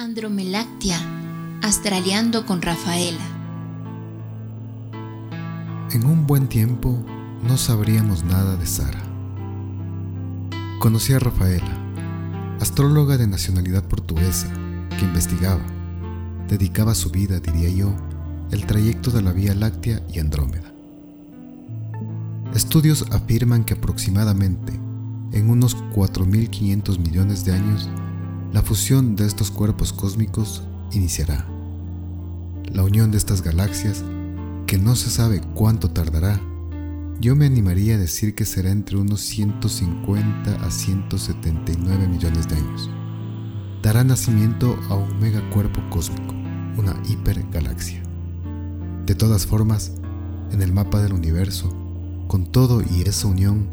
Andromeláctea, astraleando con Rafaela. En un buen tiempo no sabríamos nada de Sara. Conocí a Rafaela, astróloga de nacionalidad portuguesa, que investigaba, dedicaba su vida, diría yo, el trayecto de la Vía Láctea y Andrómeda. Estudios afirman que aproximadamente en unos 4.500 millones de años, la fusión de estos cuerpos cósmicos iniciará. La unión de estas galaxias, que no se sabe cuánto tardará, yo me animaría a decir que será entre unos 150 a 179 millones de años. Dará nacimiento a un megacuerpo cósmico, una hipergalaxia. De todas formas, en el mapa del universo, con todo y esa unión,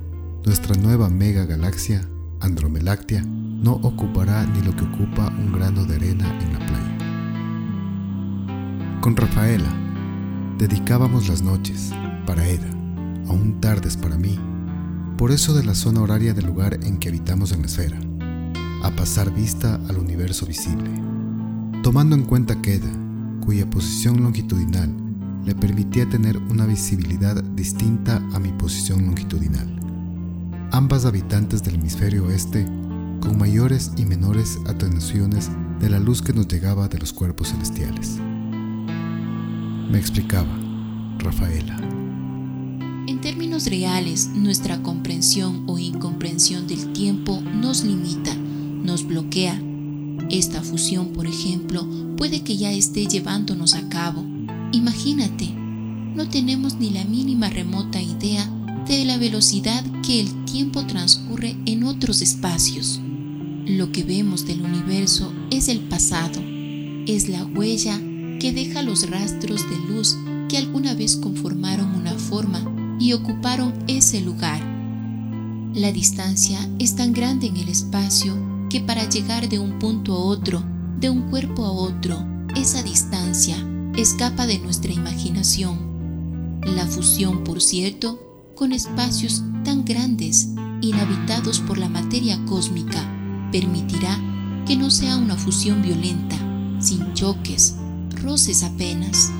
nuestra nueva mega galaxia, Andromeláctea, no ocupará ni lo que ocupa un grano de arena en la playa. Con Rafaela, dedicábamos las noches, para Eda, aún tardes para mí, por eso de la zona horaria del lugar en que habitamos en la esfera, a pasar vista al universo visible, tomando en cuenta que Eda, cuya posición longitudinal le permitía tener una visibilidad distinta a mi posición longitudinal ambas habitantes del hemisferio oeste, con mayores y menores atenuaciones de la luz que nos llegaba de los cuerpos celestiales. Me explicaba, Rafaela. En términos reales, nuestra comprensión o incomprensión del tiempo nos limita, nos bloquea. Esta fusión, por ejemplo, puede que ya esté llevándonos a cabo. Imagínate, no tenemos ni la mínima remota idea de la velocidad que el tiempo transcurre en otros espacios. Lo que vemos del universo es el pasado, es la huella que deja los rastros de luz que alguna vez conformaron una forma y ocuparon ese lugar. La distancia es tan grande en el espacio que para llegar de un punto a otro, de un cuerpo a otro, esa distancia escapa de nuestra imaginación. La fusión, por cierto, con espacios tan grandes, inhabitados por la materia cósmica, permitirá que no sea una fusión violenta, sin choques, roces apenas.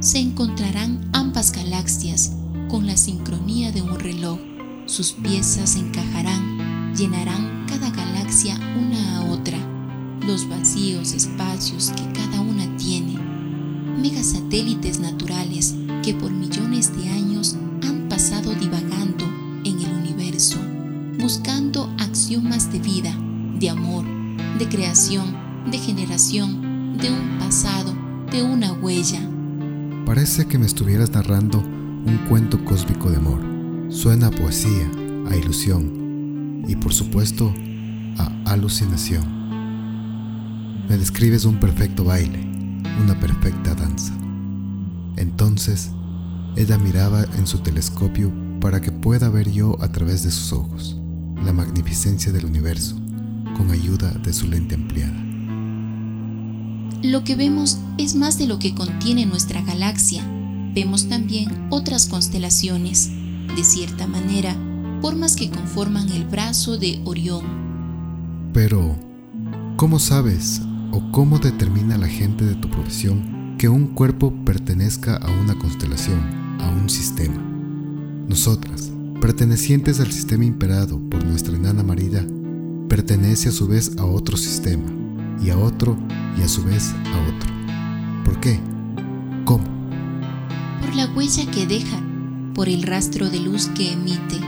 Se encontrarán ambas galaxias con la sincronía de un reloj. Sus piezas encajarán, llenarán cada galaxia una a otra, los vacíos espacios que cada una tiene. Megasatélites naturales que por millones de vida, de amor, de creación, de generación, de un pasado, de una huella. Parece que me estuvieras narrando un cuento cósmico de amor. Suena a poesía, a ilusión y por supuesto a alucinación. Me describes un perfecto baile, una perfecta danza. Entonces, ella miraba en su telescopio para que pueda ver yo a través de sus ojos la magnificencia del universo con ayuda de su lente ampliada. Lo que vemos es más de lo que contiene nuestra galaxia. Vemos también otras constelaciones, de cierta manera, formas que conforman el brazo de Orión. Pero, ¿cómo sabes o cómo determina la gente de tu profesión que un cuerpo pertenezca a una constelación? a un sistema. Nosotras, pertenecientes al sistema imperado por nuestra enana marida, pertenece a su vez a otro sistema, y a otro, y a su vez a otro. ¿Por qué? ¿Cómo? Por la huella que deja, por el rastro de luz que emite.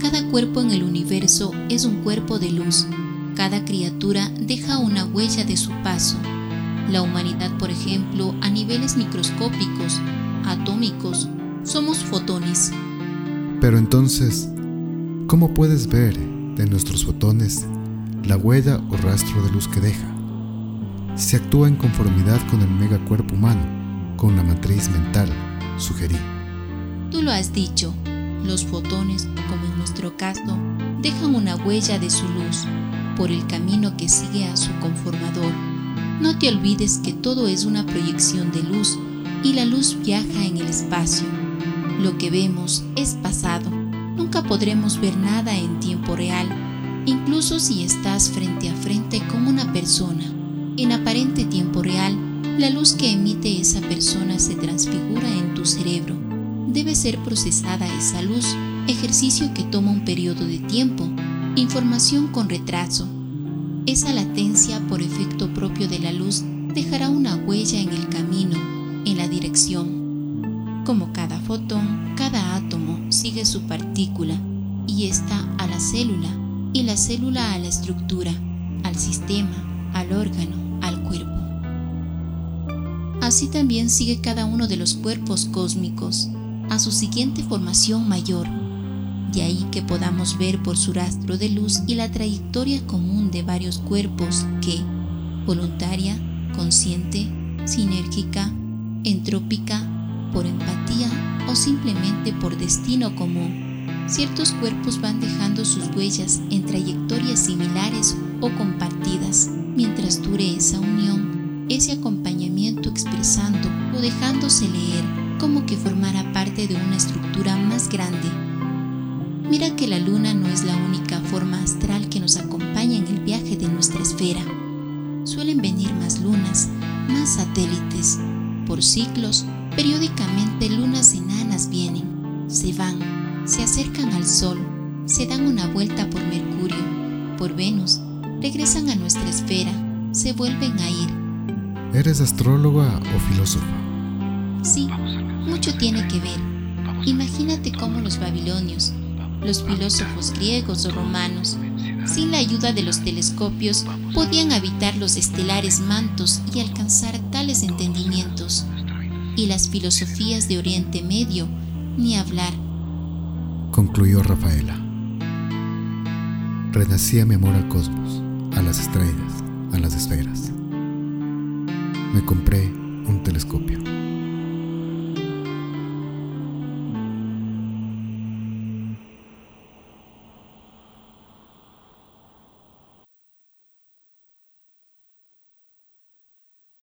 Cada cuerpo en el universo es un cuerpo de luz. Cada criatura deja una huella de su paso. La humanidad, por ejemplo, a niveles microscópicos, atómicos, somos fotones. Pero entonces, ¿cómo puedes ver de nuestros fotones la huella o rastro de luz que deja? Se actúa en conformidad con el megacuerpo humano, con la matriz mental, sugerí. Tú lo has dicho, los fotones, como en nuestro caso, dejan una huella de su luz por el camino que sigue a su conformador. No te olvides que todo es una proyección de luz y la luz viaja en el espacio lo que vemos es pasado. Nunca podremos ver nada en tiempo real, incluso si estás frente a frente con una persona. En aparente tiempo real, la luz que emite esa persona se transfigura en tu cerebro. Debe ser procesada esa luz, ejercicio que toma un periodo de tiempo, información con retraso. Esa latencia por efecto propio de la luz dejará una huella en el camino, en la dirección. Como cada fotón, cada átomo sigue su partícula y está a la célula y la célula a la estructura, al sistema, al órgano, al cuerpo así también sigue cada uno de los cuerpos cósmicos a su siguiente formación mayor. De ahí que podamos ver por su rastro de luz y la trayectoria común de varios cuerpos que, voluntaria, consciente, sinérgica, entrópica, por empatía o simplemente por destino común, ciertos cuerpos van dejando sus huellas en trayectorias similares o compartidas mientras dure esa unión ese acompañamiento expresando o dejándose leer como que formara parte de una estructura más grande. Mira que la luna no es la única forma astral que nos acompaña en el viaje de nuestra esfera. Suelen venir más lunas, más satélites. Por ciclos, periódicamente lunas enanas vienen, se van, se acercan al Sol, se dan una vuelta por Mercurio, por Venus, regresan a nuestra esfera, se vuelven a ir ¿Eres astróloga o filósofa? Sí, mucho tiene que ver. Imagínate cómo los babilonios, los filósofos griegos o romanos, sin la ayuda de los telescopios, podían habitar los estelares mantos y alcanzar tales entendimientos. Y las filosofías de Oriente Medio, ni hablar. Concluyó Rafaela. Renacía mi amor al cosmos, a las estrellas, a las esferas me compré un telescopio.